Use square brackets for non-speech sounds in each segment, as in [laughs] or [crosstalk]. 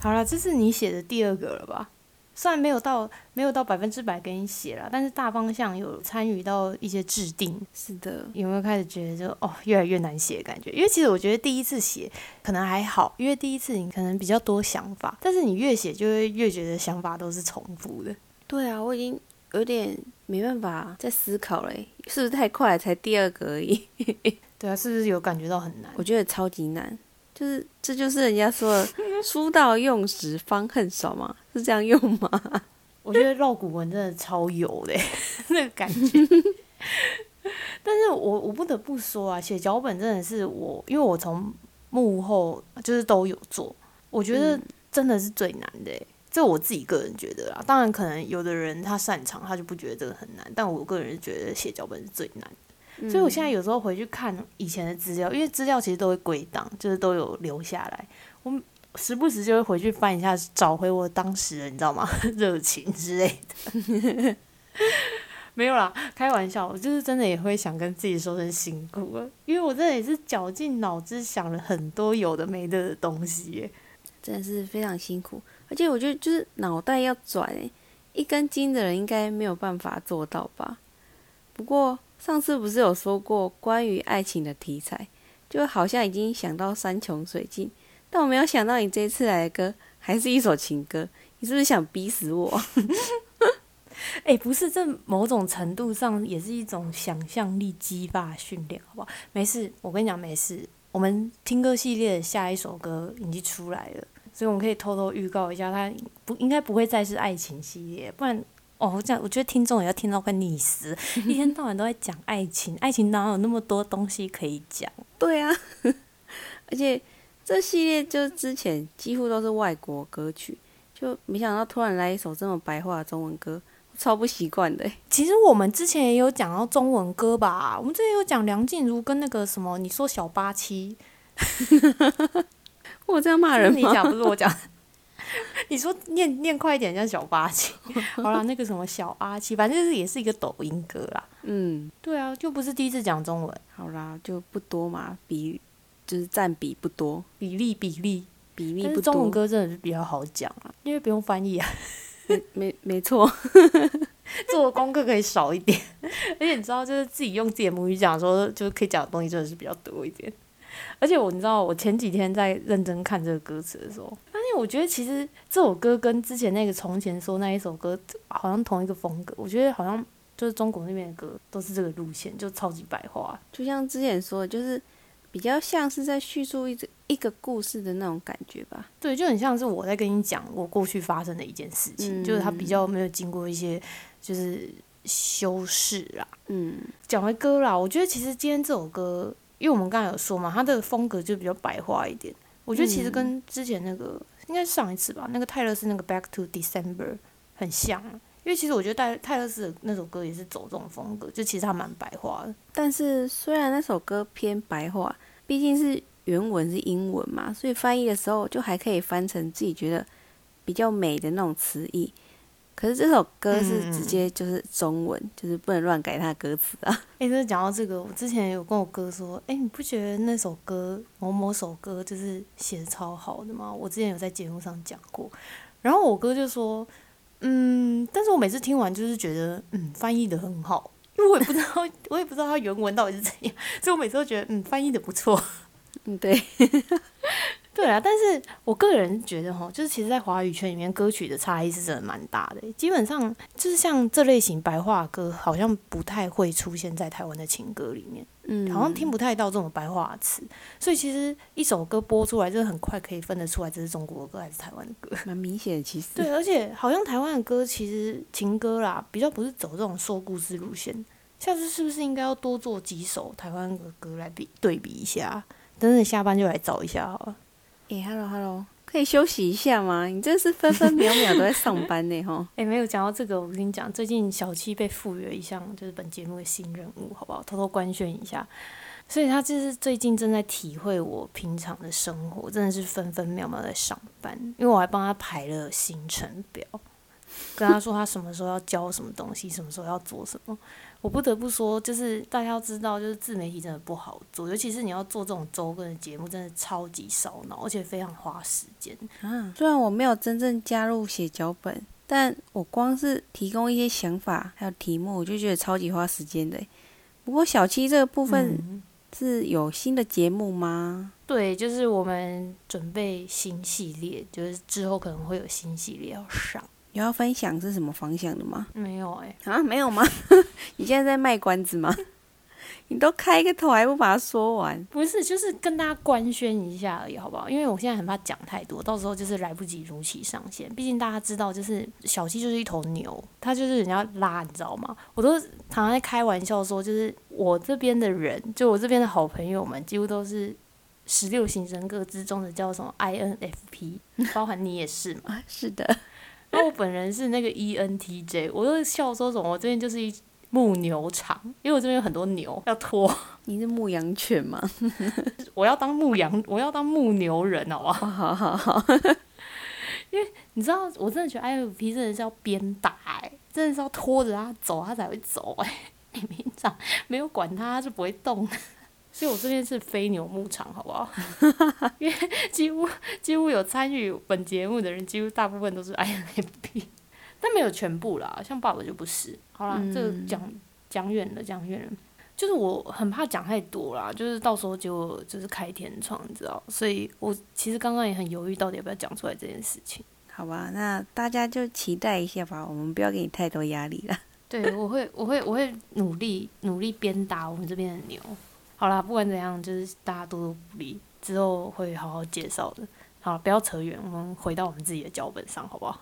好了，这是你写的第二个了吧？虽然没有到没有到百分之百给你写了，但是大方向有参与到一些制定。是的，有没有开始觉得就哦越来越难写的感觉？因为其实我觉得第一次写可能还好，因为第一次你可能比较多想法，但是你越写就会越觉得想法都是重复的。对啊，我已经有点没办法再思考了，是不是太快才第二个而已？[laughs] 对啊，是不是有感觉到很难？我觉得超级难。就是这就是人家说的 [laughs] “书到用时方恨少”嘛，是这样用吗？[laughs] 我觉得绕古文真的超有的 [laughs] 那个感觉。但是我我不得不说啊，写脚本真的是我，因为我从幕后就是都有做，我觉得真的是最难的。这我自己个人觉得啦，当然可能有的人他擅长，他就不觉得这个很难，但我个人觉得写脚本是最难。所以，我现在有时候回去看以前的资料，因为资料其实都会归档，就是都有留下来。我时不时就会回去翻一下，找回我当时的，你知道吗？[laughs] 热情之类的。[laughs] 没有啦，开玩笑，我就是真的也会想跟自己说声辛苦了，因为我真的也是绞尽脑汁想了很多有的没的的东西，真的是非常辛苦。而且我觉得，就是脑袋要转，一根筋的人应该没有办法做到吧？不过。上次不是有说过关于爱情的题材，就好像已经想到山穷水尽，但我没有想到你这次来的歌还是一首情歌，你是不是想逼死我？[laughs] 哎，不是，这某种程度上也是一种想象力激发训练，好不好？没事，我跟你讲没事。我们听歌系列的下一首歌已经出来了，所以我们可以偷偷预告一下，它不应该不会再是爱情系列，不然。哦，我讲我觉得听众也要听到快溺死，[laughs] 一天到晚都在讲爱情，爱情哪有那么多东西可以讲？对啊，[laughs] 而且这系列就之前几乎都是外国歌曲，就没想到突然来一首这么白话的中文歌，超不习惯的。其实我们之前也有讲到中文歌吧，我们之前有讲梁静茹跟那个什么，你说小八七，[laughs] 我这样骂人吗？你讲不是我讲。[laughs] 你说念念快一点，像小八七。[laughs] 好啦，那个什么小阿七，反正是也是一个抖音歌啦。嗯，对啊，就不是第一次讲中文。好啦，就不多嘛，比就是占比不多，比例比例比例不多。中文歌真的是比较好讲啊，因为不用翻译啊。没没没错，[laughs] 做的功课可以少一点，而且你知道，就是自己用自己的母语讲，说就可以讲的东西真的是比较多一点。而且我你知道，我前几天在认真看这个歌词的时候，我觉得其实这首歌跟之前那个从前说那一首歌好像同一个风格。我觉得好像就是中国那边的歌都是这个路线，就超级白话。就像之前说的，就是比较像是在叙述一一个故事的那种感觉吧。对，就很像是我在跟你讲我过去发生的一件事情，就是它比较没有经过一些就是修饰啦。嗯，讲回歌啦，我觉得其实今天这首歌。因为我们刚才有说嘛，它的风格就比较白话一点。我觉得其实跟之前那个应该是上一次吧，那个泰勒斯那个《Back to December》很像。因为其实我觉得泰泰勒斯的那首歌也是走这种风格，就其实他蛮白话的。但是虽然那首歌偏白话，毕竟是原文是英文嘛，所以翻译的时候就还可以翻成自己觉得比较美的那种词义。可是这首歌是直接就是中文，就是不能乱改它的歌词啊。[laughs] 哎，就是讲到这个，我之前有跟我哥说，哎，你不觉得那首歌某某首歌就是写的超好的吗？我之前有在节目上讲过。然后我哥就说，嗯，但是我每次听完就是觉得，嗯，翻译的很好，因为我也不知道，[laughs] 我也不知道它原文到底是怎样，所以我每次都觉得，嗯，翻译的不错。嗯，对。[laughs] 对啊，但是我个人觉得哈，就是其实，在华语圈里面，歌曲的差异是真的蛮大的。基本上就是像这类型白话歌，好像不太会出现在台湾的情歌里面，嗯，好像听不太到这种白话词。所以其实一首歌播出来，就是很快可以分得出来这是中国的歌还是台湾的歌，蛮明显的。其实对，而且好像台湾的歌其实情歌啦，比较不是走这种说故事路线。下次是不是应该要多做几首台湾的歌来比对比一下？等等下班就来找一下好了。哎，Hello，Hello，可以休息一下吗？你真是分分秒秒都在上班呢，[laughs] 哈。哎，没有讲到这个，我跟你讲，最近小七被赋予了一项就是本节目的新任务，好不好？偷偷官宣一下。所以他就是最近正在体会我平常的生活，真的是分分秒秒在上班，因为我还帮他排了行程表。跟他说他什么时候要交什么东西，什么时候要做什么。我不得不说，就是大家要知道，就是自媒体真的不好做，尤其是你要做这种周更的节目，真的超级烧脑，而且非常花时间。啊，虽然我没有真正加入写脚本，但我光是提供一些想法还有题目，我就觉得超级花时间的。不过小七这个部分是有新的节目吗？对，就是我们准备新系列，就是之后可能会有新系列要上。有要分享是什么方向的吗？没有哎、啊，没有吗？[laughs] 你现在在卖关子吗？[laughs] 你都开个头还不把它说完？不是，就是跟大家官宣一下而已，好不好？因为我现在很怕讲太多，到时候就是来不及如期上线。毕竟大家知道，就是小七就是一头牛，他就是人家拉，你知道吗？我都常常在开玩笑说，就是我这边的人，就我这边的好朋友们，几乎都是十六型人格之中的叫什么 INFP，包含你也是嘛。[laughs] 啊，是的，[laughs] 然后我本人是那个 E ENTJ，我就笑说什么，我这边就是一牧牛场，因为我这边有很多牛要拖，[laughs] 你是牧羊犬吗？[laughs] 我要当牧羊，我要当牧牛人，好不好？哦，好好好，你知道，我真的觉得 INFP 真的是要鞭打、欸，真的是要拖着他走，他才会走、欸。你平常没有管他，他就不会动。所以我这边是飞牛牧场，好不好？[laughs] 因为几乎几乎有参与本节目的人，几乎大部分都是 INFP，但没有全部啦。像爸爸就不是。好啦，这个讲讲远了，讲远了。就是我很怕讲太多啦，就是到时候就就是开天窗，你知道？所以我其实刚刚也很犹豫，到底要不要讲出来这件事情。好吧，那大家就期待一下吧，我们不要给你太多压力了。对，我会，我会，我会努力努力鞭打我们这边的牛。好啦，不管怎样，就是大家多多鼓励，之后会好好介绍的。好，不要扯远，我们回到我们自己的脚本上，好不好？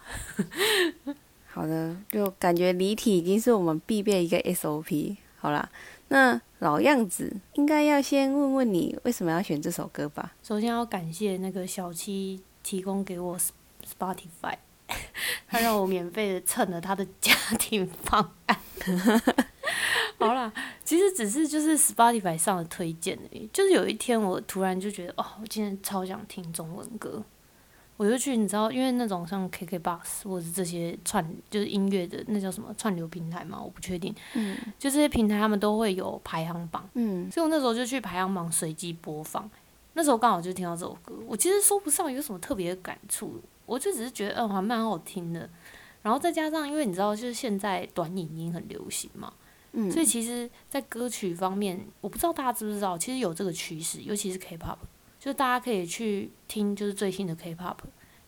[laughs] 好的，就感觉离体已经是我们必备一个 SOP。好啦，那老样子，应该要先问问你为什么要选这首歌吧？首先要感谢那个小七提供给我 Spotify，[laughs] 他让我免费的蹭了他的家庭方案。[laughs] [laughs] 好啦，其实只是就是 Spotify 上的推荐而已。就是有一天我突然就觉得，哦，我今天超想听中文歌，我就去，你知道，因为那种像 KKBox 或者是这些串就是音乐的那叫什么串流平台嘛，我不确定。嗯。就这些平台他们都会有排行榜。嗯，所以我那时候就去排行榜随机播放，那时候刚好就听到这首歌，我其实说不上有什么特别的感触，我就只是觉得嗯还蛮好听的，然后再加上因为你知道就是现在短影音很流行嘛，嗯所以其实，在歌曲方面，我不知道大家知不知道，其实有这个趋势，尤其是 K-pop，就是大家可以去听就是最新的 K-pop，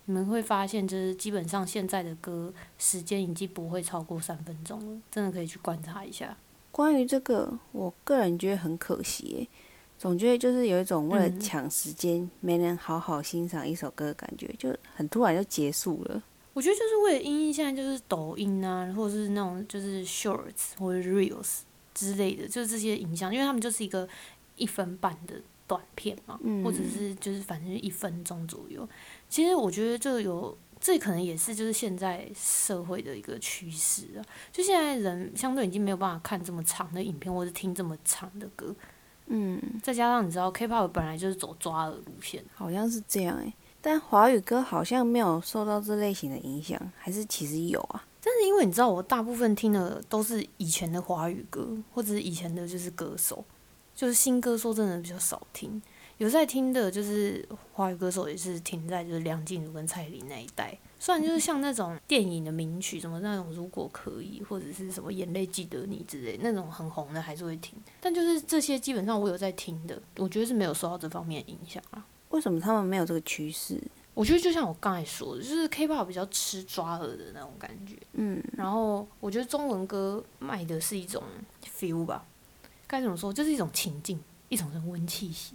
你们会发现就是基本上现在的歌时间已经不会超过三分钟了，真的可以去观察一下。关于这个，我个人觉得很可惜耶，总觉得就是有一种为了嗯抢时间，没能好好欣赏一首歌的感觉，就很突然就结束了。我觉得就是为了因应现在就是抖音啊，或者是那种就是 shorts 或者 reels 之类的，就是这些影像，因为他们就是一个一分半的短片嘛，嗯或者是就是反正一分钟左右。其实我觉得这有，这可能也是就是现在社会的一个趋势啊。就现在人相对已经没有办法看这么长的影片，或者听这么长的歌，嗯，再加上你知道 K-pop 本来就是走抓耳路线，好像是这样诶，但华语歌好像没有受到这类型的影响，还是其实有啊？但是因为你知道，我大部分听的都是以前的华语歌，或者是以前的就是歌手，就是新歌说真的比较少听。有在听的，就是华语歌手也是停在就是梁静茹跟蔡依林那一代。虽然就是像那种电影的名曲，什么那种如果可以，或者是什么眼泪记得你之类那种很红的，还是会听。但就是这些基本上我有在听的，我觉得是没有受到这方面影响啊。为什么他们没有这个趋势？我觉得就像我刚才说的，就是 K-pop 比较吃抓耳的那种感觉。嗯，然后我觉得中文歌卖的是一种 feel 吧，该怎么说，就是一种情境，一种人文气息。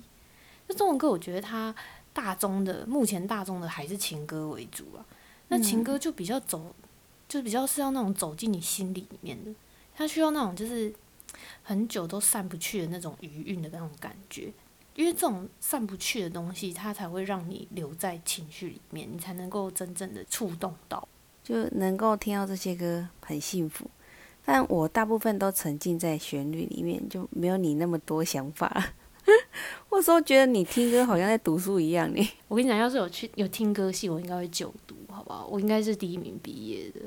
那中文歌，我觉得它大众的目前大众的还是情歌为主啊。那情歌就比较走，就比较是要那种走进你心里里面的，它需要那种就是很久都散不去的那种余韵的那种感觉。因为这种散不去的东西，它才会让你留在情绪里面，你才能够真正的触动到。就能够听到这些歌很幸福。但我大部分都沉浸在旋律里面，就没有你那么多想法。[laughs] 我有时候觉得你听歌好像在读书一样呢。我跟你讲，要是有去有听歌系，我应该会就读，好好不好？我应该是第一名毕业的。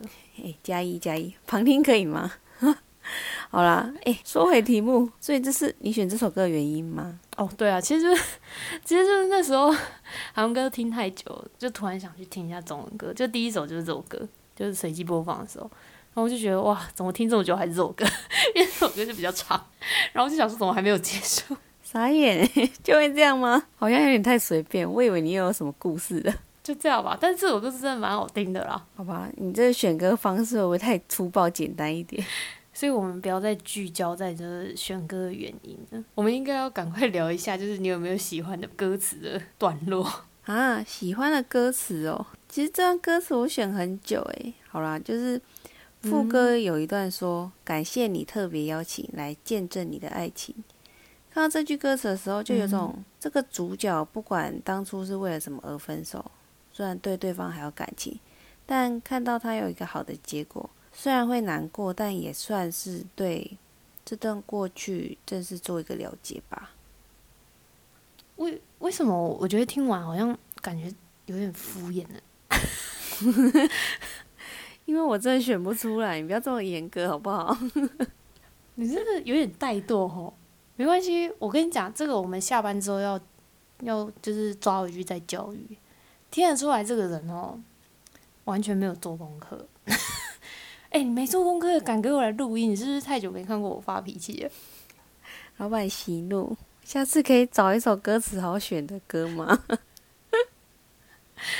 哎，加一加一，旁听可以吗？好啦，哎，说回题目，所以这是你选这首歌的原因吗？哦，对啊，其实就是，[laughs] 其实就是那时候韩文歌听太久，就突然想去听一下中文歌，就第一首就是这首歌，就是随机播放的时候，然后我就觉得哇，怎么听这么久还是这首歌？[laughs] 因为这首歌就比较长，然后就想说怎么还没有结束？傻眼，[laughs] 就会这样吗？好像有点太随便，我以为你又有什么故事的。就这样吧，但是这首歌是真的蛮好听的啦。好吧，你这选歌方式会不会太粗暴简单一点？所以我们不要再聚焦在这选歌的原因了，[laughs] 我们应该要赶快聊一下，就是你有没有喜欢的歌词的段落 [laughs] 啊？喜欢的歌词哦，其实这段歌词我选很久诶。好啦，就是副歌有一段说：“感谢你特别邀请来见证你的爱情。”看到这句歌词的时候，就有种这个主角不管当初是为了什么而分手，虽然对对方还有感情，但看到他有一个好的结果。虽然会难过，但也算是对这段过去正式做一个了解吧。为为什么我觉得听完好像感觉有点敷衍呢？[laughs] 因为我真的选不出来，你不要这么严格好不好？[laughs] 你真的有点怠惰哦。没关系，我跟你讲，这个我们下班之后要要就是抓回去再教育。听得出来这个人哦，完全没有做功课。哎，你没做功课敢给我来录音，你是不是太久没看过我发脾气了？[laughs] 老板息怒，下次可以找一首歌词好选的歌吗？[laughs]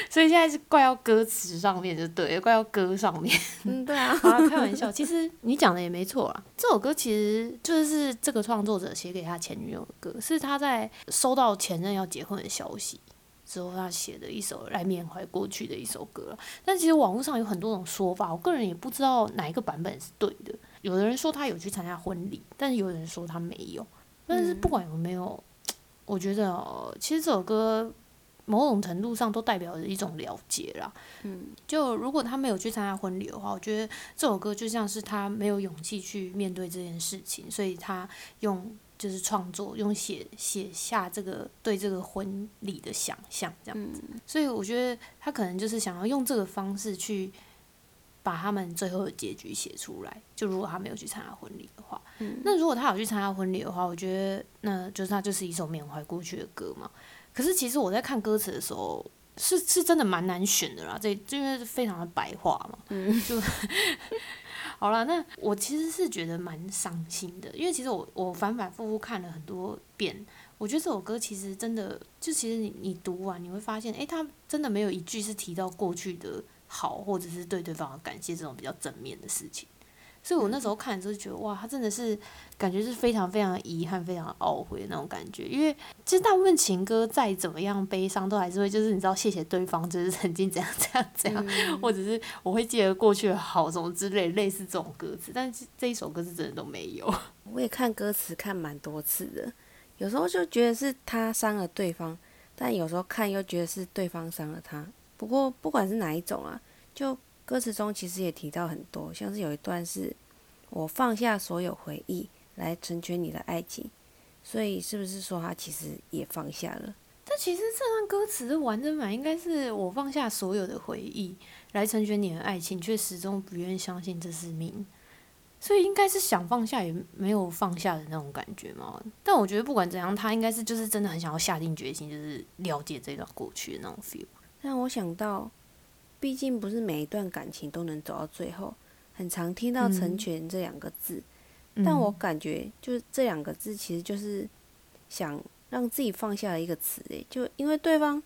所以现在是怪到歌词上面就对，怪到歌上面。嗯，对啊，[laughs] 好了，开玩笑。其实你讲的也没错啊，这首歌其实就是这个创作者写给他前女友的歌，是他在收到前任要结婚的消息。之后他写的一首来缅怀过去的一首歌但其实网络上有很多种说法，我个人也不知道哪一个版本是对的。有的人说他有去参加婚礼，但是有人说他没有。但是不管有没有，[tsk] 我觉得其实这首歌某种程度上都代表着一种了解啦。嗯，就如果他没有去参加婚礼的话，我觉得这首歌就像是他没有勇气去面对这件事情，所以他用。就是创作，用写写下这个对这个婚礼的想象，这样子。所以我觉得他可能就是想要用这个方式去把他们最后的结局写出来。就如果他没有去参加婚礼的话，那如果他有去参加婚礼的话，我觉得那就是他就是一首缅怀过去的歌嘛。可是其实我在看歌词的时候，是是真的蛮难选的啦。这因为非常的白话嘛，就。[laughs] 好了，那我其实是觉得蛮伤心的，因为其实我我反反复复看了很多遍，我觉得这首歌其实真的就其实你你读完你会发现，诶，他真的没有一句是提到过去的好，或者是对对方的感谢这种比较正面的事情。所以我那时候看的时候觉得，哇，他真的是感觉是非常非常遗憾、非常懊悔的那种感觉。因为其实大部分情歌再怎么样悲伤，都还是会就是你知道谢谢对方，就是曾经怎样怎样怎样，[laughs] 或者是我会记得过去的好什么之类，类似这种歌词。但是这一首歌是真的都没有。[laughs] 我也看歌词看蛮多次的，有时候就觉得是他伤了对方，但有时候看又觉得是对方伤了他。不过不管是哪一种啊，就。歌词中其实也提到很多，像是有一段是“我放下所有回忆来成全你的爱情”，所以是不是说他其实也放下了？但其实这段歌词的完整版应该是“我放下所有的回忆来成全你的爱情”，却始终不愿相信这是命，所以应该是想放下也没有放下的那种感觉嘛。但我觉得不管怎样，他应该是就是真的很想要下定决心，就是了解这段过去的那种 feel。让我想到。毕竟不是每一段感情都能走到最后，很常听到“成全”这两个字，但我感觉就是这两个字其实就是想让自己放下的一个词诶，就因为对方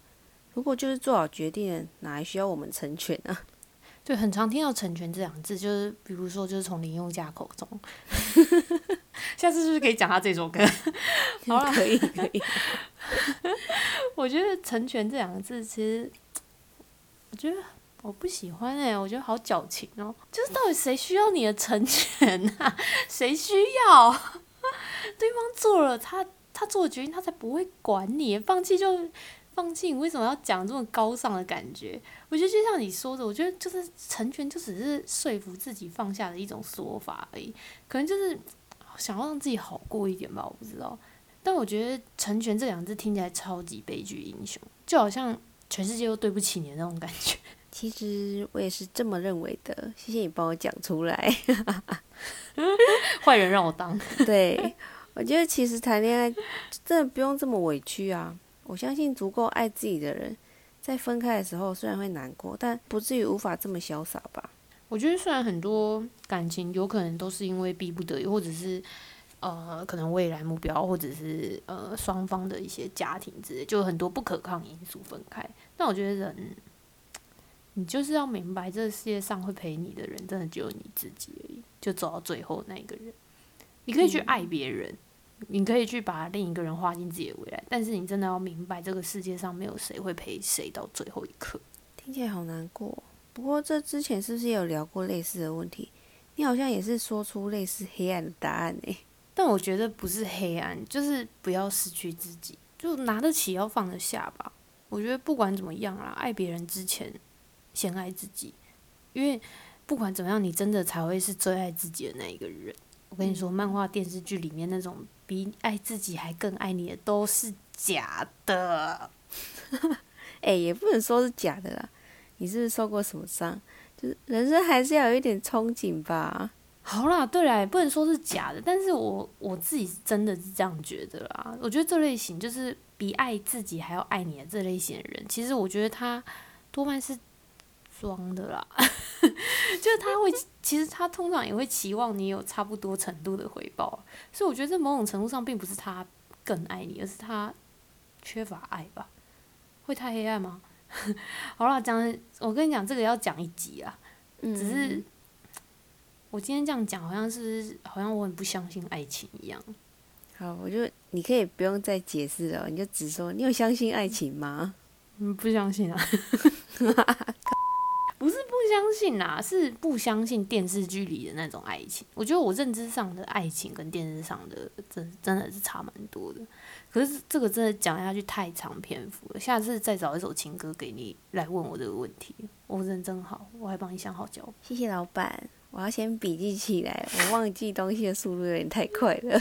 如果就是做好决定，哪还需要我们成全呢？[laughs] 对，很常听到“成全”这两个字，就是比如说就是从林宥嘉口中，[laughs] 下次是不是可以讲他这首歌？好了，可以可 [laughs] 以。我觉得“成全”这两个字，其实我觉得。我不喜欢哎，我觉得好矫情哦。就是到底谁需要你的成全啊？[laughs] 谁需要？[laughs] 对方做了他他做的决定，他才不会管你。放弃就放弃，你为什么要讲这么高尚的感觉？我觉得就像你说的，我觉得就是成全就只是说服自己放下的一种说法而已。可能就是想要让自己好过一点吧，我不知道。但我觉得成全这两字听起来超级悲剧英雄，就好像全世界都对不起你的那种感觉。其实我也是这么认为的，谢谢你帮我讲出来。[laughs] 坏人让我当。[laughs] 对，我觉得其实谈恋爱真的不用这么委屈啊。我相信足够爱自己的人，在分开的时候虽然会难过，但不至于无法这么潇洒吧。我觉得虽然很多感情有可能都是因为逼不得已，或者是呃可能未来目标，或者是呃双方的一些家庭之类，就很多不可抗因素分开。但我觉得人，你就是要明白，这个世界上会陪你的人，真的只有你自己而已。就走到最后那一个人，你可以去爱别人，你可以去把另一个人画进自己的未来，但是你真的要明白，这个世界上没有谁会陪谁到最后一刻。听起来好难过。不过这之前是不是也有聊过类似的问题？你好像也是说出类似黑暗的答案诶。但我觉得不是黑暗，就是不要失去自己，就拿得起要放得下吧。我觉得不管怎么样啦，爱别人之前先爱自己，因为不管怎么样，你真的才会是最爱自己的那一个人。我跟你说，漫画、电视剧里面那种比爱自己还更爱你的都是假的。[laughs] 哎，也不能说是假的啦。你是不是受过什么伤？就是人生还是要有一点憧憬吧。好啦，对啦，不能说是假的，但是我我自己是真的是这样觉得啦。我觉得这类型就是比爱自己还要爱你的这类型的人，其实我觉得他多半是装的啦。[laughs] 就是他会，其实他通常也会期望你有差不多程度的回报，所以我觉得在某种程度上并不是他更爱你，而是他缺乏爱吧？会太黑暗吗？[laughs] 好了，讲我跟你讲，这个要讲一集啊。只是我今天这样讲，好像是好像我很不相信爱情一样。好，我就你可以不用再解释了，你就只说你有相信爱情吗？嗯，不相信啊。[laughs] 不是不相信啦，是不相信电视剧里的那种爱情。我觉得我认知上的爱情跟电视上的真真的是差蛮多的。可是这个真的讲下去太长篇幅了，下次再找一首情歌给你来问我这个问题。我人真好，我还帮你想好脚本。谢谢老板，我要先笔记起来，我忘记东西的速度有点太快了。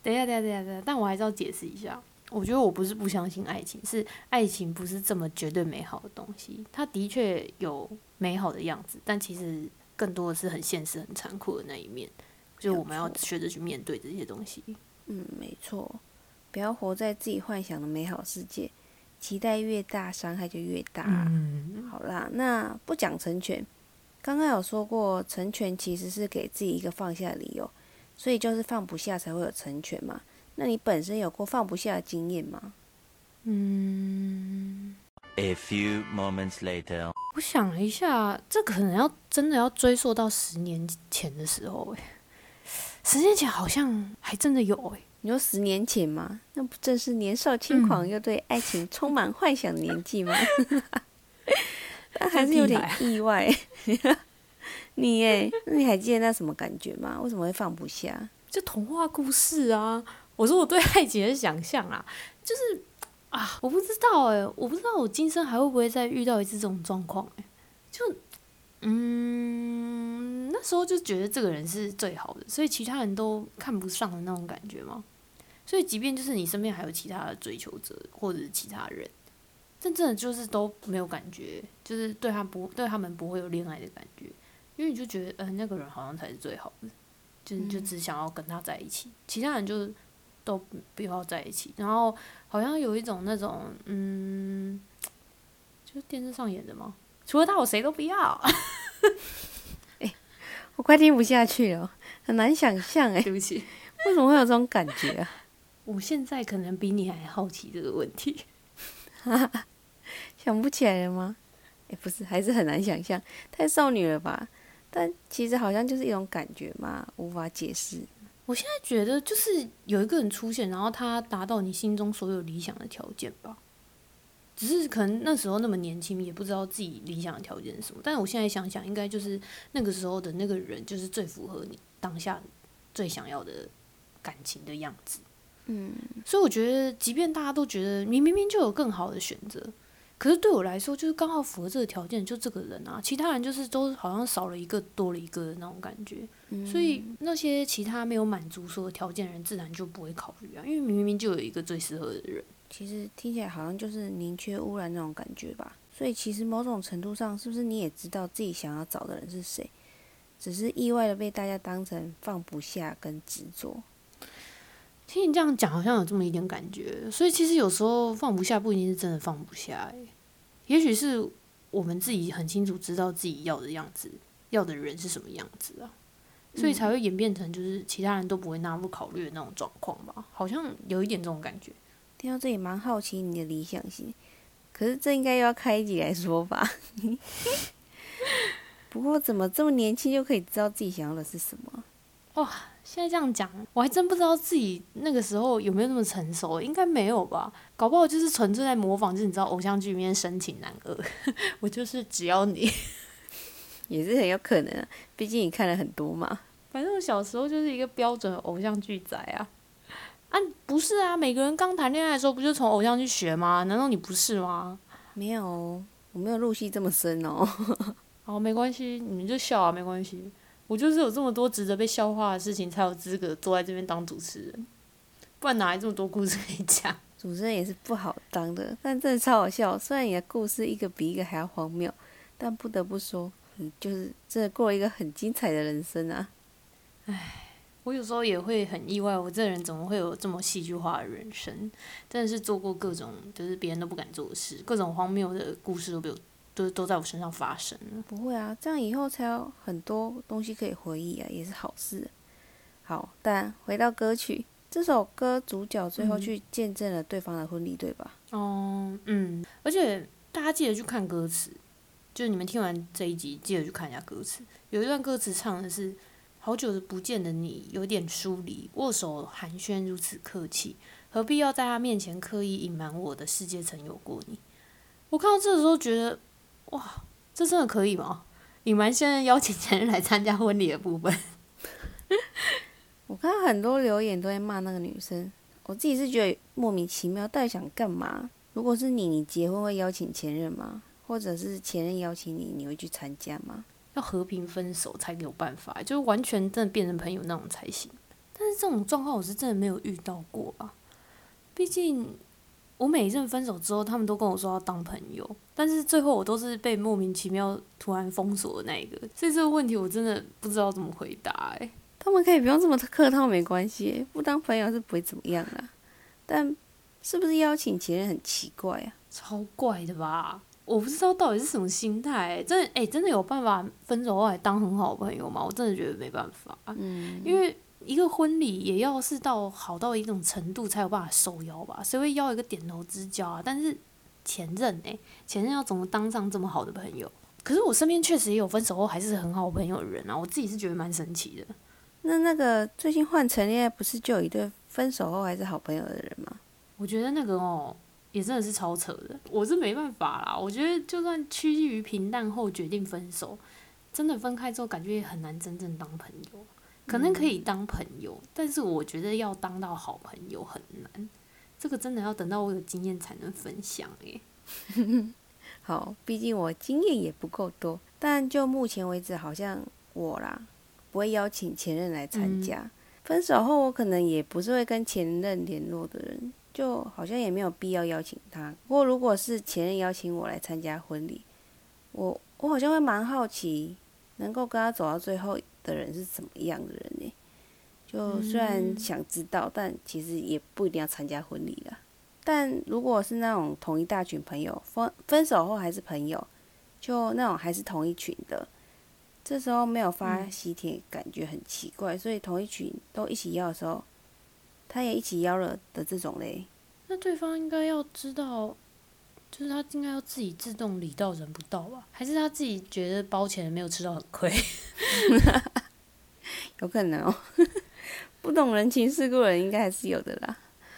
等一下，等一下，等一下，等一下，但我还是要解释一下。我觉得我不是不相信爱情，是爱情不是这么绝对美好的东西。它的确有美好的样子，但其实更多的是很现实、很残酷的那一面。就是我们要学着去面对这些东西。嗯，没错，不要活在自己幻想的美好世界，期待越大，伤害就越大。嗯，好啦，那不讲成全。刚刚有说过，成全其实是给自己一个放下的理由，所以就是放不下才会有成全嘛。那你本身有过放不下的经验吗？嗯，A few moments later，我想了一下，这可能要真的要追溯到十年前的时候，诶，十年前好像还真的有，诶，你说十年前吗？那不正是年少轻狂又对爱情充满幻想的年纪吗？[laughs] 但还是有点意外。[laughs] 你诶，那你还记得那什么感觉吗？为什么会放不下？就童话故事啊。我说我对爱情的想象啊，就是啊，我不知道哎，我不知道我今生还会不会再遇到一次这种状况哎，就嗯，那时候就觉得这个人是最好的，所以其他人都看不上的那种感觉嘛？所以即便就是你身边还有其他的追求者或者是其他人，真正的就是都没有感觉，就是对他不对他们不会有恋爱的感觉，因为你就觉得嗯，那个人好像才是最好的，就就只想要跟他在一起，其他人就是。都不要在一起，然后好像有一种那种，嗯，就是电视上演的吗？除了他，我谁都不要。[laughs] 哎，我快听不下去了，很难想象哎。对不起，为什么会有这种感觉啊？[laughs] 我现在可能比你还好奇这个问题，想不起来了吗？哎，不是，还是很难想象，太少女了吧？但其实好像就是一种感觉嘛，无法解释。我现在觉得就是有一个人出现，然后他达到你心中所有理想的条件吧。只是可能那时候那么年轻，也不知道自己理想的条件是什么。但是我现在想想，应该就是那个时候的那个人，就是最符合你当下最想要的感情的样子。嗯，所以我觉得，即便大家都觉得你明明就有更好的选择。可是对我来说，就是刚好符合这个条件，就这个人啊，其他人就是都好像少了一个多了一个的那种感觉，所以那些其他没有满足所有条件的人，自然就不会考虑啊，因为明明就有一个最适合的人。其实听起来好像就是宁缺毋滥那种感觉吧。所以其实某种程度上，是不是你也知道自己想要找的人是谁，只是意外的被大家当成放不下跟执着。听你这样讲，好像有这么一点感觉。所以其实有时候放不下，不一定是真的放不下、欸，也许是我们自己很清楚知道自己要的样子，要的人是什么样子啊，所以才会演变成就是其他人都不会纳入考虑的那种状况吧。好像有一点这种感觉。听到这里，蛮好奇你的理想型，可是这应该又要开一集来说吧。[laughs] 不过怎么这么年轻就可以知道自己想要的是什么？现在这样讲，我还真不知道自己那个时候有没有那么成熟，应该没有吧？搞不好就是纯粹在模仿，就是你知道偶像剧里面深情男二，[laughs] 我就是只要你。[laughs] 也是很有可能啊，毕竟你看了很多嘛。反正我小时候就是一个标准的偶像剧仔啊。啊，不是啊，每个人刚谈恋爱的时候不就从偶像剧学吗？难道你不是吗？没有，我没有入戏这么深哦。[laughs] 好，没关系，你们就笑啊，没关系。我就是有这么多值得被笑话的事情，才有资格坐在这边当主持人，不然哪来这么多故事可以讲？[laughs] 主持人也是不好当的，但真的超好笑。虽然你的故事一个比一个还要荒谬，但不得不说，你就是真的过了一个很精彩的人生啊！唉我有时候也会很意外，我这人怎么会有这么戏剧化的人生？真的是做过各种就是别人都不敢做的事，各种荒谬的故事都被我都都在我身上发生了。不会啊，这样以后才有很多东西可以回忆啊，也是好事。好，但回到歌曲，这首歌主角最后去见证了对方的婚礼，对吧？哦，嗯，而且大家记得去看歌词，就是你们听完这一集，记得去看一下歌词。有一段歌词唱的是：“好久不见的你，有点疏离，握手寒暄如此客气，何必要在他面前刻意隐瞒我的世界曾有过你？”我看到这的时候觉得，哇，这真的可以吗？隐瞒现在邀请前任来参加婚礼的部分，[laughs] 我看到很多留言都在骂那个女生，我自己是觉得莫名其妙，到底想干嘛？如果是你，你结婚会邀请前任吗？或者是前任邀请你，你会去参加吗？要和平分手才有办法，就是完全真的变成朋友那种才行。但是这种状况我是真的没有遇到过啊，毕竟我每一任分手之后，他们都跟我说要当朋友，但是最后我都是被莫名其妙突然封锁的那一个，所以这个问题我真的不知道怎么回答哎、他们可以不用这么客套，没关系，不当朋友是不会怎么样啦。但是不是邀请前任很奇怪啊？超怪的吧？我不知道到底是什么心态、欸，真的哎、真的有办法分手后还当很好朋友吗？我真的觉得没办法，嗯，因为一个婚礼也要是到好到一种程度才有办法受邀吧，谁会邀一个点头之交啊？但是前任哎、前任要怎么当上这么好的朋友？可是我身边确实也有分手后还是很好朋友的人啊，我自己是觉得蛮神奇的。那那个最近换成恋爱，不是就有一对分手后还是好朋友的人吗？我觉得那个哦，也真的是超扯的。我是没办法啦，我觉得就算趋近于平淡后决定分手，真的分开之后，感觉也很难真正当朋友。可能可以当朋友，但是我觉得要当到好朋友很难。这个真的要等到我有经验才能分享诶、[laughs] 好，毕竟我经验也不够多，但就目前为止，好像我啦不会邀请前任来参加。分手后，我可能也不是会跟前任联络的人，就好像也没有必要邀请他。不过，如果是前任邀请我来参加婚礼，我我好像会蛮好奇，能够跟他走到最后的人是怎么样的人呢？就虽然想知道，但其实也不一定要参加婚礼啦。但如果是那种同一大群朋友分分手后还是朋友，就那种还是同一群的，这时候没有发喜帖，感觉很奇怪。所以同一群都一起邀的时候，他也一起邀了的这种嘞，那对方应该要知道，就是他应该要自己自动理到人不到吧？还是他自己觉得包钱没有吃到很亏？[laughs] 有可能哦。[laughs] 不懂人情世故的人应该还是有的啦。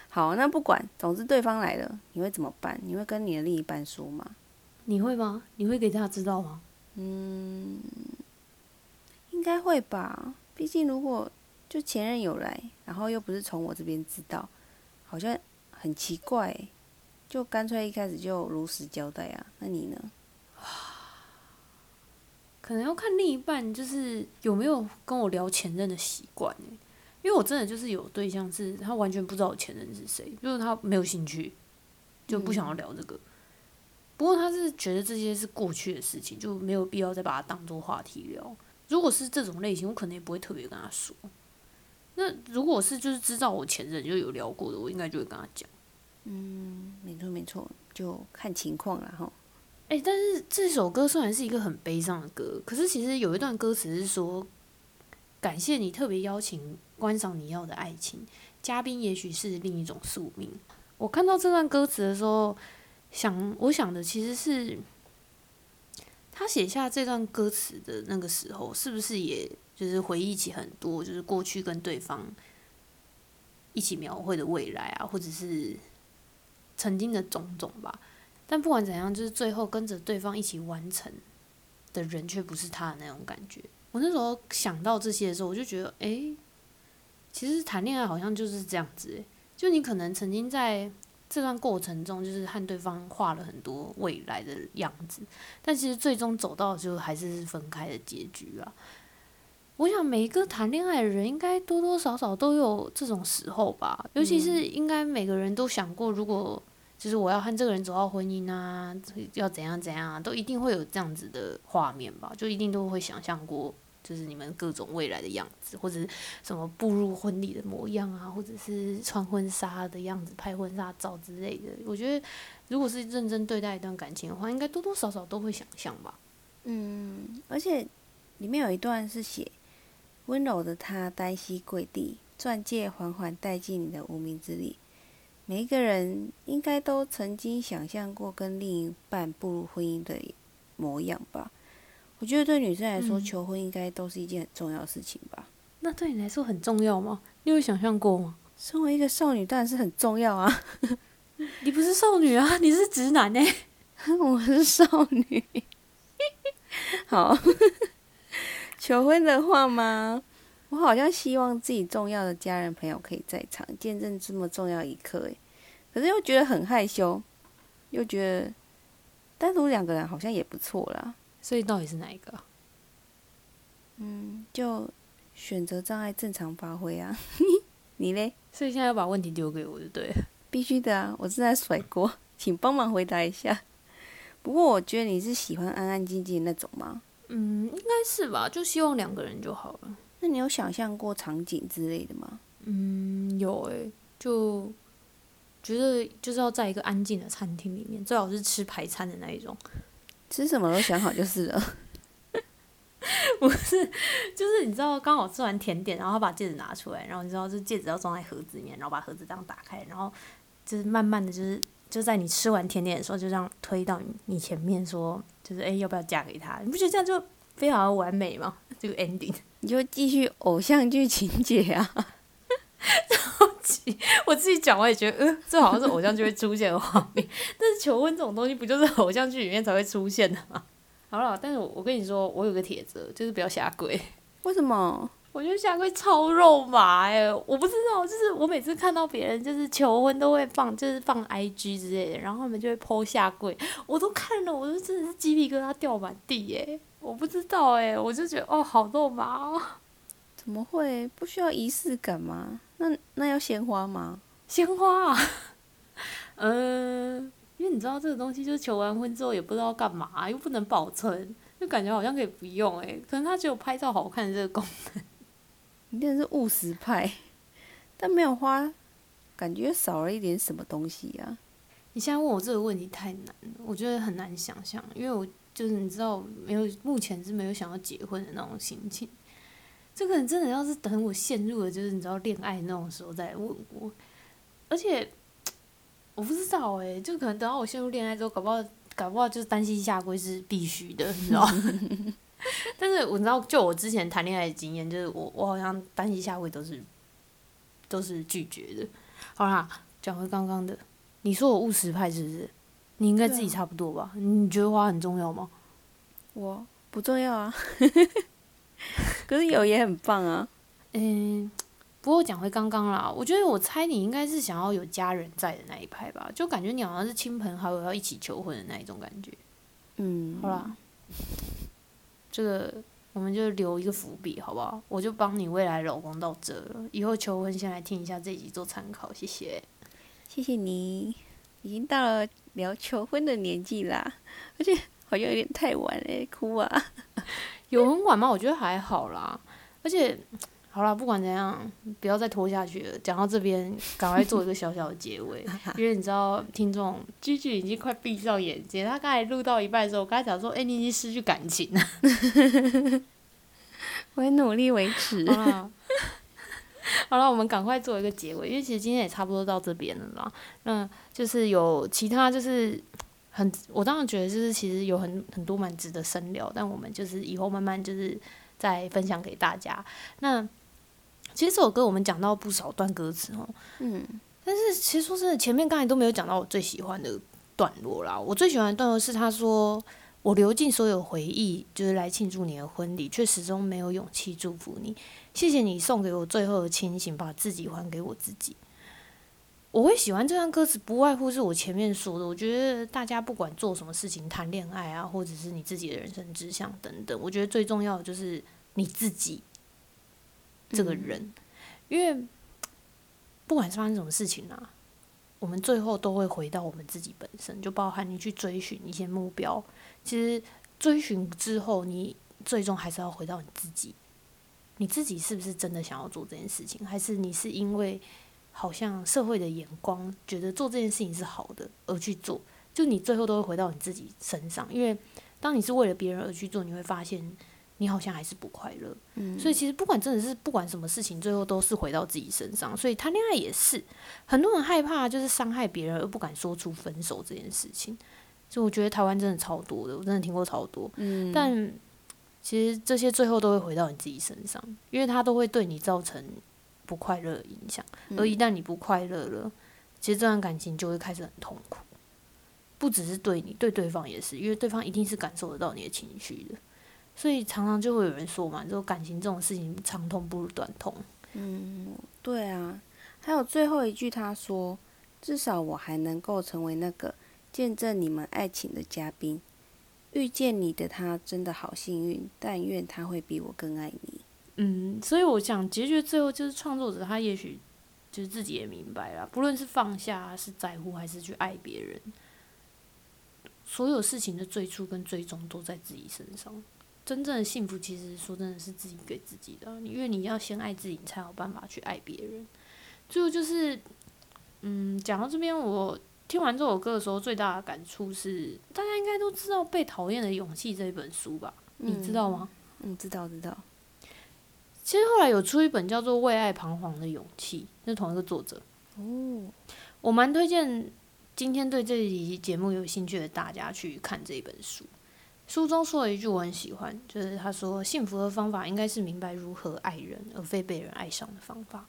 好，那不管，总之对方来了，你会怎么办？你会跟你的另一半说吗？你会吗？你会给他知道吗？嗯，应该会吧。毕竟如果就前任有来，然后又不是从我这边知道，好像很奇怪欸。就干脆一开始就如实交代啊。那你呢？可能要看另一半就是有没有跟我聊前任的习惯欸因为我真的就是有对象是他完全不知道我前任是谁，就是他没有兴趣，就不想要聊这个。不过他是觉得这些是过去的事情，就没有必要再把它当做话题聊。如果是这种类型，我可能也不会特别跟他说。那如果是就是知道我前任就有聊过的，我应该就会跟他讲。嗯，没错没错，就看情况了哈。哎、但是这首歌虽然是一个很悲伤的歌，可是其实有一段歌词是说，感谢你特别邀请观赏你要的爱情，嘉宾也许是另一种宿命。我看到这段歌词的时候，想我想的其实是，他写下这段歌词的那个时候，是不是也就是回忆起很多，就是过去跟对方一起描绘的未来啊，或者是曾经的种种吧。但不管怎样，就是最后跟着对方一起完成的人，却不是他的那种感觉。我那时候想到这些的时候，我就觉得，诶，其实谈恋爱好像就是这样子、诶，就你可能曾经在这段过程中，就是和对方画了很多未来的样子，但其实最终走到就还是分开的结局啊。我想每一个谈恋爱的人，应该多多少少都有这种时候吧，尤其是应该每个人都想过，如果就是我要和这个人走到婚姻啊，要怎样怎样啊，都一定会有这样子的画面吧，就一定都会想象过，就是你们各种未来的样子，或者是什么步入婚礼的模样啊，或者是穿婚纱的样子、拍婚纱照之类的。我觉得，如果是认真对待一段感情的话，应该多多少少都会想象吧。嗯，而且里面有一段是写温柔的他单膝跪地，钻戒缓缓带进你的无名指里。每一个人应该都曾经想象过跟另一半步入婚姻的模样吧。我觉得对女生来说，嗯求婚应该都是一件很重要的事情吧。那对你来说很重要吗？你有想象过吗？身为一个少女，当然是很重要啊。你不是少女啊，你是直男呢、我是少女。[laughs] 好，求婚的话吗？我好像希望自己重要的家人朋友可以在场，见证这么重要一刻。诶，可是又觉得很害羞，又觉得单独两个人好像也不错啦。所以到底是哪一个啊？嗯，就选择障碍正常发挥啊。[laughs] 你嘞？所以现在要把问题丢给我就对了。必须的啊！我正在甩锅，请帮忙回答一下。不过我觉得你是喜欢安安静静的那种吗？嗯，应该是吧，就希望两个人就好了。那你有想象过场景之类的吗？嗯，有诶、就觉得就是要在一个安静的餐厅里面，最好是吃排餐的那一种。吃什么都想好就是了。[laughs] 不是，就是你知道刚好吃完甜点，然后把戒指拿出来，然后你知道这戒指要装在盒子里面，然后把盒子这样打开，然后就是慢慢的就是就在你吃完甜点的时候，就这样推到你你前面说，就是哎、要不要嫁给他？你不觉得这样就非常的完美吗？[laughs] 这个 ending。你就继续偶像剧情节啊。我自己讲我也觉得，呃，这好像是偶像剧会出现的画面。但是求婚这种东西，不就是偶像剧里面才会出现的吗？好了，但是我我跟你说，我有个帖子，就是不要下跪。[laughs] 为什么？我觉得下跪超肉麻哎、我不知道，就是我每次看到别人就是求婚都会放，就是放 IG 之类的，然后他们就会 po 下跪，我都看了，我就真的是鸡皮疙瘩掉满地哎、我不知道哎、我就觉得哦，好肉麻哦。怎么会？不需要仪式感吗？那那要鲜花吗？鲜花啊，嗯、[laughs] 因为你知道这个东西就是求完婚之后也不知道干嘛，又不能保存，就感觉好像可以不用哎、可能它只有拍照好看的这个功能。你真是务实派，[laughs] 但没有花，感觉少了一点什么东西啊。你现在问我这个问题太难了，我觉得很难想象，因为我就是你知道没有，目前是没有想要结婚的那种心情。这个人真的要是等我陷入了就是你知道恋爱那种时候再问我，而且我不知道哎、就可能等到我陷入恋爱之后，搞不好搞不好就是单膝下跪是必须的，你知道？[laughs] [laughs] 但是我知道，就我之前谈恋爱的经验，就是我我好像单膝下跪都是都是拒绝的。好啦，讲回刚刚的，你说我务实派是不是？你应该自己差不多吧？你觉得花很重要吗？我不重要啊，[laughs] 可是有也很棒啊。[laughs] 嗯，不过讲回刚刚啦，我觉得我猜你应该是想要有家人在的那一派吧，就感觉你好像是亲朋好友要一起求婚的那一种感觉。嗯，好啦，这个我们就留一个伏笔，好不好？我就帮你未来老公到这了，以后求婚先来听一下这集做参考，谢谢。谢谢你，已经到了聊求婚的年纪啦，而且好像有点太晚了，哭啊！[laughs] 有很晚吗？我觉得还好啦，而且好了，不管怎样，不要再拖下去了。讲到这边，赶快做一个小小的结尾，[laughs] 因为你知道，听众居居已经快闭上眼睛。他刚才录到一半的时候，我刚才讲说，哎、你已经失去感情了。[laughs] 我会努力维持。好了，好了，我们赶快做一个结尾，因为其实今天也差不多到这边了啦。那就是有其他就是很，我当然觉得就是其实有很很多蛮值得深聊，但我们就是以后慢慢就是再分享给大家。那其实这首歌我们讲到不少段歌词哦，嗯，但是其实说真的，前面刚才都没有讲到我最喜欢的段落啦。我最喜欢的段落是他说。我流尽所有回忆，就是来庆祝你的婚礼，却始终没有勇气祝福你。谢谢你送给我最后的清醒，把自己还给我自己。我会喜欢这段歌词，不外乎是我前面说的。我觉得大家不管做什么事情，谈恋爱啊，或者是你自己的人生志向等等，我觉得最重要的就是你自己这个人，因为不管是发生什么事情啊，我们最后都会回到我们自己本身，就包含你去追寻一些目标。其实追寻之后，你最终还是要回到你自己。你自己是不是真的想要做这件事情，还是你是因为好像社会的眼光觉得做这件事情是好的而去做？就你最后都会回到你自己身上，因为当你是为了别人而去做，你会发现你好像还是不快乐。嗯，所以其实不管真的是不管什么事情，最后都是回到自己身上。所以谈恋爱也是，很多人害怕就是伤害别人而不敢说出分手这件事情。就我觉得台湾真的超多的，我真的听过超多。嗯，但其实这些最后都会回到你自己身上，因为它都会对你造成不快乐的影响。而一旦你不快乐了，其实这段感情就会开始很痛苦。不只是对你，对对方也是，因为对方一定是感受得到你的情绪的。所以常常就会有人说嘛，就感情这种事情，长痛不如短痛。嗯，对啊。还有最后一句，他说：“至少我还能够成为那个见证你们爱情的嘉宾。遇见你的他真的好幸运，但愿他会比我更爱你。”嗯，所以我想结局最后就是创作者他也许就是自己也明白了，不论是放下、是在乎还是去爱别人，所有事情的最初跟最终都在自己身上。真正的幸福，其实说真的是自己给自己的，因为你要先爱自己，你才有办法去爱别人。最后就是，嗯，讲到这边，我听完这首歌的时候，最大的感触是，大家应该都知道《被讨厌的勇气》这一本书吧？你知道吗？嗯，知道知道。其实后来有出一本叫做《为爱彷徨的勇气》，是同一个作者。哦，我蛮推荐今天对这一集节目有兴趣的大家去看这一本书。书中说了一句我很喜欢，就是他说：“幸福的方法应该是明白如何爱人，而非被人爱上的方法。”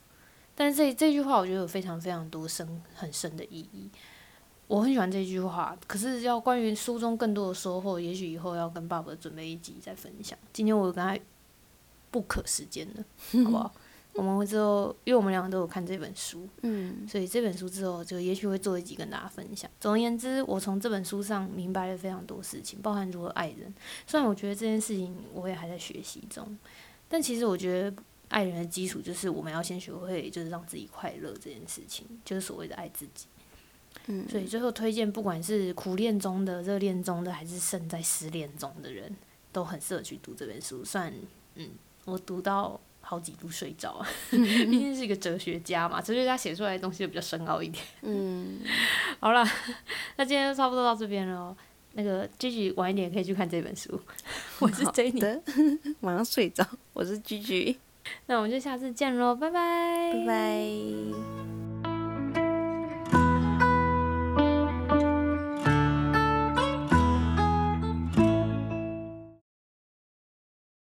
但是这这句话我觉得有非常非常多深很深的意义。我很喜欢这句话，可是要关于书中更多的收获，也许以后要跟爸爸准备一集再分享。今天我跟他不可时间了，好不好？[laughs] 我们会之后，因为我们两个都有看这本书，嗯所以这本书之后就也许会做一集跟大家分享。总而言之，我从这本书上明白了非常多事情，包含如何爱人。虽然我觉得这件事情我也还在学习中，但其实我觉得爱人的基础就是我们要先学会就是让自己快乐这件事情，就是所谓的爱自己。嗯，所以最后推荐，不管是苦恋中的、热恋中的，还是正在失恋中的人，都很适合去读这本书。算嗯，我读到好几度睡着啊，毕竟是一个哲学家嘛，哲学家写出来的东西就比较深奥一点。嗯，好了，那今天就差不多到这边了哦。那个继续晚一点可以去看这本书。[laughs] 我是好 Jenny，的，[laughs] 马上睡着。我是居居，那我们就下次见喽，拜拜，拜拜。